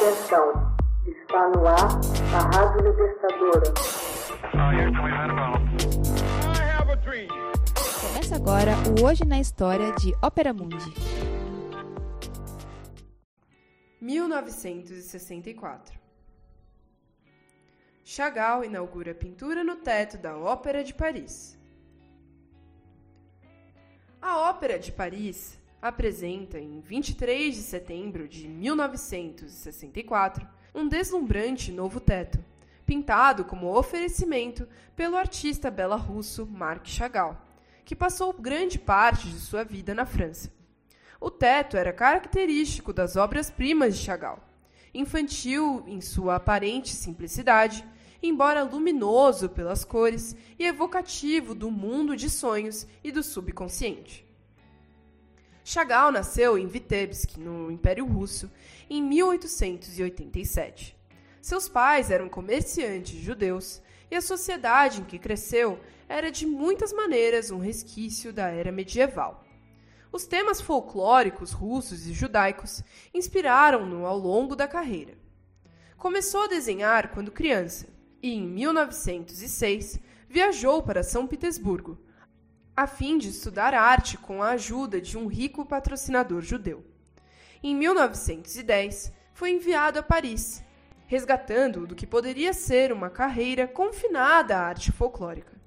Atenção, está no ar a Rádio Libertadora. Começa agora o Hoje na História de Ópera Mundi. 1964 Chagall inaugura pintura no teto da Ópera de Paris. A Ópera de Paris apresenta, em 23 de setembro de 1964, um deslumbrante novo teto, pintado como oferecimento pelo artista bela-russo Marc Chagall, que passou grande parte de sua vida na França. O teto era característico das obras-primas de Chagall, infantil em sua aparente simplicidade, embora luminoso pelas cores e evocativo do mundo de sonhos e do subconsciente. Chagall nasceu em Vitebsk, no Império Russo, em 1887. Seus pais eram comerciantes judeus e a sociedade em que cresceu era de muitas maneiras um resquício da era medieval. Os temas folclóricos russos e judaicos inspiraram-no ao longo da carreira. Começou a desenhar quando criança e, em 1906, viajou para São Petersburgo, a fim de estudar arte com a ajuda de um rico patrocinador judeu. Em 1910, foi enviado a Paris, resgatando do que poderia ser uma carreira confinada à arte folclórica.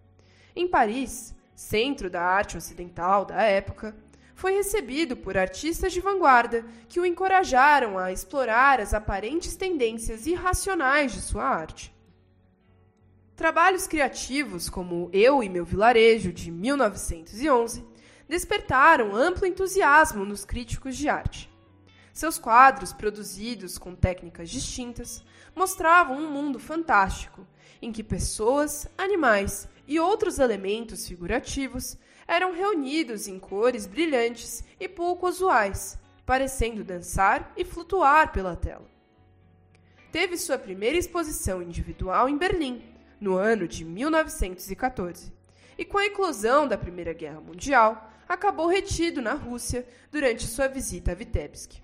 Em Paris, centro da arte ocidental da época, foi recebido por artistas de vanguarda que o encorajaram a explorar as aparentes tendências irracionais de sua arte. Trabalhos criativos como Eu e Meu Vilarejo, de 1911, despertaram amplo entusiasmo nos críticos de arte. Seus quadros, produzidos com técnicas distintas, mostravam um mundo fantástico, em que pessoas, animais e outros elementos figurativos eram reunidos em cores brilhantes e pouco usuais, parecendo dançar e flutuar pela tela. Teve sua primeira exposição individual em Berlim, no ano de 1914, e com a eclosão da Primeira Guerra Mundial, acabou retido na Rússia durante sua visita a Vitebsk.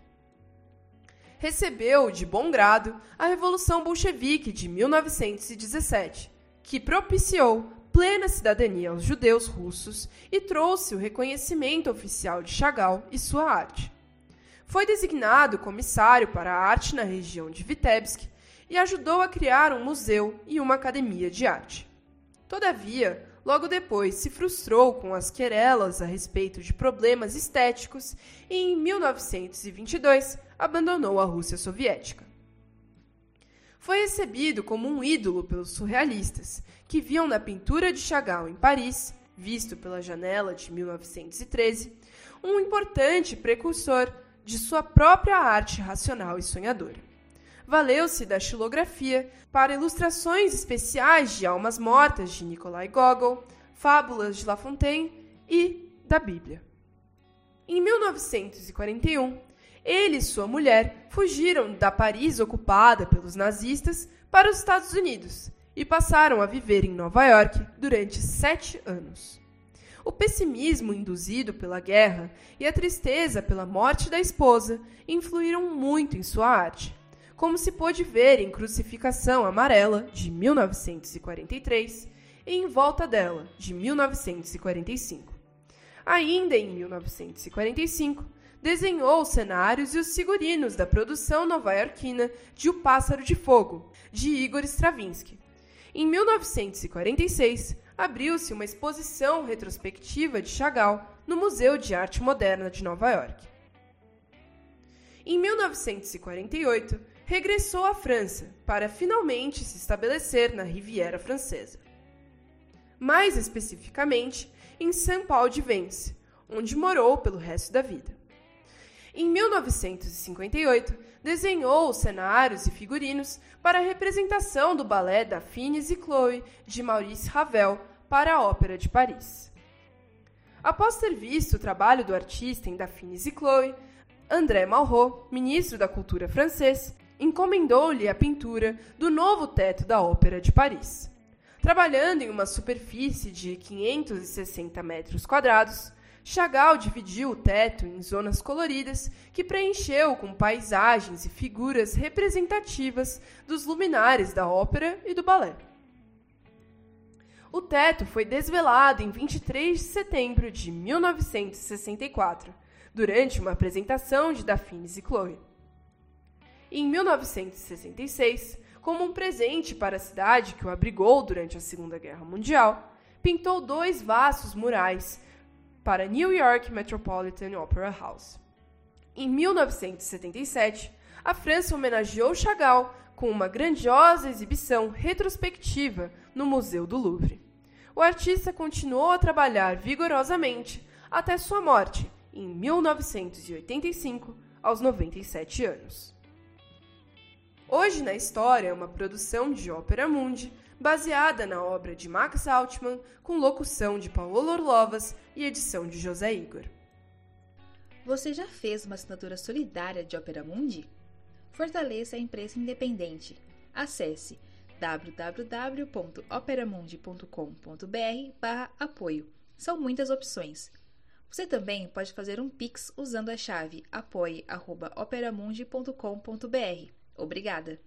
Recebeu de bom grado a Revolução Bolchevique de 1917, que propiciou plena cidadania aos judeus russos e trouxe o reconhecimento oficial de Chagall e sua arte. Foi designado comissário para a arte na região de Vitebsk e ajudou a criar um museu e uma academia de arte. Todavia, logo depois se frustrou com as querelas a respeito de problemas estéticos e, em 1922, abandonou a Rússia soviética. Foi recebido como um ídolo pelos surrealistas, que viam na pintura de Chagall em Paris, visto pela janela de 1913, um importante precursor de sua própria arte racional e sonhadora valeu-se da xilografia para ilustrações especiais de Almas Mortas de Nikolai Gogol, Fábulas de La Fontaine e da Bíblia. Em 1941, ele e sua mulher fugiram da Paris ocupada pelos nazistas para os Estados Unidos e passaram a viver em Nova York durante sete anos. O pessimismo induzido pela guerra e a tristeza pela morte da esposa influíram muito em sua arte como se pôde ver em Crucificação Amarela, de 1943, e Em Volta dela, de 1945. Ainda em 1945, desenhou os cenários e os figurinos da produção nova-iorquina de O Pássaro de Fogo, de Igor Stravinsky. Em 1946, abriu-se uma exposição retrospectiva de Chagall no Museu de Arte Moderna de Nova York. Em 1948, regressou à França para finalmente se estabelecer na Riviera Francesa. Mais especificamente, em Saint-Paul-de-Vence, onde morou pelo resto da vida. Em 1958, desenhou os cenários e figurinos para a representação do balé da Finis e Chloe de Maurice Ravel para a Ópera de Paris. Após ter visto o trabalho do artista em Da Finis e Chloe, André Malraux, ministro da Cultura francês, encomendou-lhe a pintura do novo teto da Ópera de Paris. Trabalhando em uma superfície de 560 metros quadrados, Chagall dividiu o teto em zonas coloridas que preencheu com paisagens e figuras representativas dos luminares da ópera e do balé. O teto foi desvelado em 23 de setembro de 1964, durante uma apresentação de Daphnis e Chloe. Em 1966, como um presente para a cidade que o abrigou durante a Segunda Guerra Mundial, pintou dois vastos murais para New York Metropolitan Opera House. Em 1977, a França homenageou Chagall com uma grandiosa exibição retrospectiva no Museu do Louvre. O artista continuou a trabalhar vigorosamente até sua morte, em 1985, aos 97 anos. Hoje na História é uma produção de Ópera Mundi baseada na obra de Max Altman, com locução de Paulo Orlovas e edição de José Igor. Você já fez uma assinatura solidária de Opera Mundi? Fortaleça a imprensa independente. Acesse www.operamundi.com.br/apoio. São muitas opções. Você também pode fazer um Pix usando a chave apoie.operamundi.com.br. Obrigada!